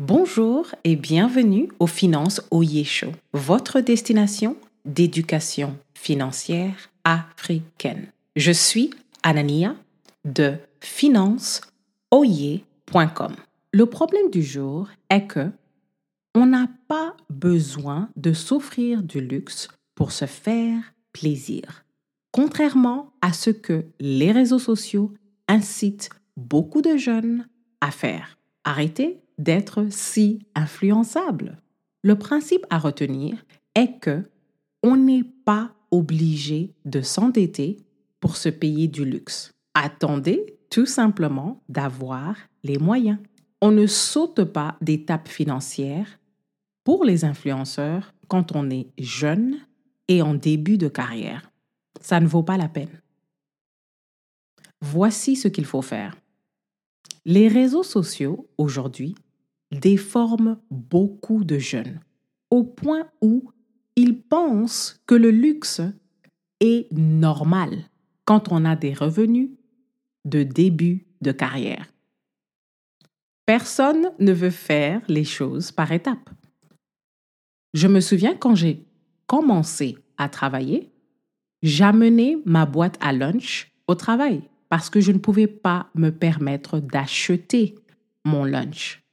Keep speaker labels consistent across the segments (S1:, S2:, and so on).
S1: Bonjour et bienvenue au Finance Oye Show, votre destination d'éducation financière africaine. Je suis Anania de financeoye.com. Le problème du jour est que on n'a pas besoin de s'offrir du luxe pour se faire plaisir. Contrairement à ce que les réseaux sociaux incitent beaucoup de jeunes à faire. Arrêtez d'être si influençable. Le principe à retenir est que on n'est pas obligé de s'endetter pour se payer du luxe. Attendez tout simplement d'avoir les moyens. On ne saute pas d'étapes financières pour les influenceurs quand on est jeune et en début de carrière. Ça ne vaut pas la peine. Voici ce qu'il faut faire. Les réseaux sociaux, aujourd'hui, déforment beaucoup de jeunes, au point où ils pensent que le luxe est normal quand on a des revenus de début de carrière. Personne ne veut faire les choses par étapes. Je me souviens quand j'ai commencé à travailler, j'amenais ma boîte à lunch au travail parce que je ne pouvais pas me permettre d'acheter mon lunch.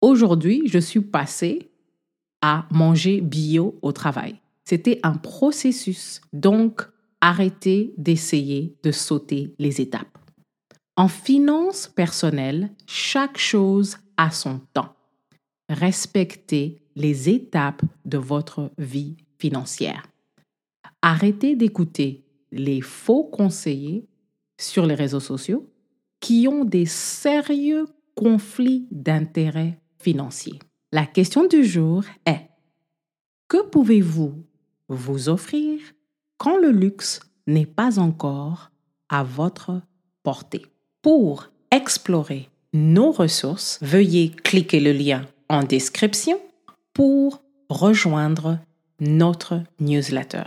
S1: Aujourd'hui, je suis passée à manger bio au travail. C'était un processus, donc arrêtez d'essayer de sauter les étapes. En finance personnelle, chaque chose a son temps. Respectez les étapes de votre vie financière. Arrêtez d'écouter les faux conseillers sur les réseaux sociaux qui ont des sérieux conflits d'intérêts La question du jour est, que pouvez-vous vous offrir quand le luxe n'est pas encore à votre portée? Pour explorer nos ressources, veuillez cliquer le lien en description pour rejoindre notre newsletter.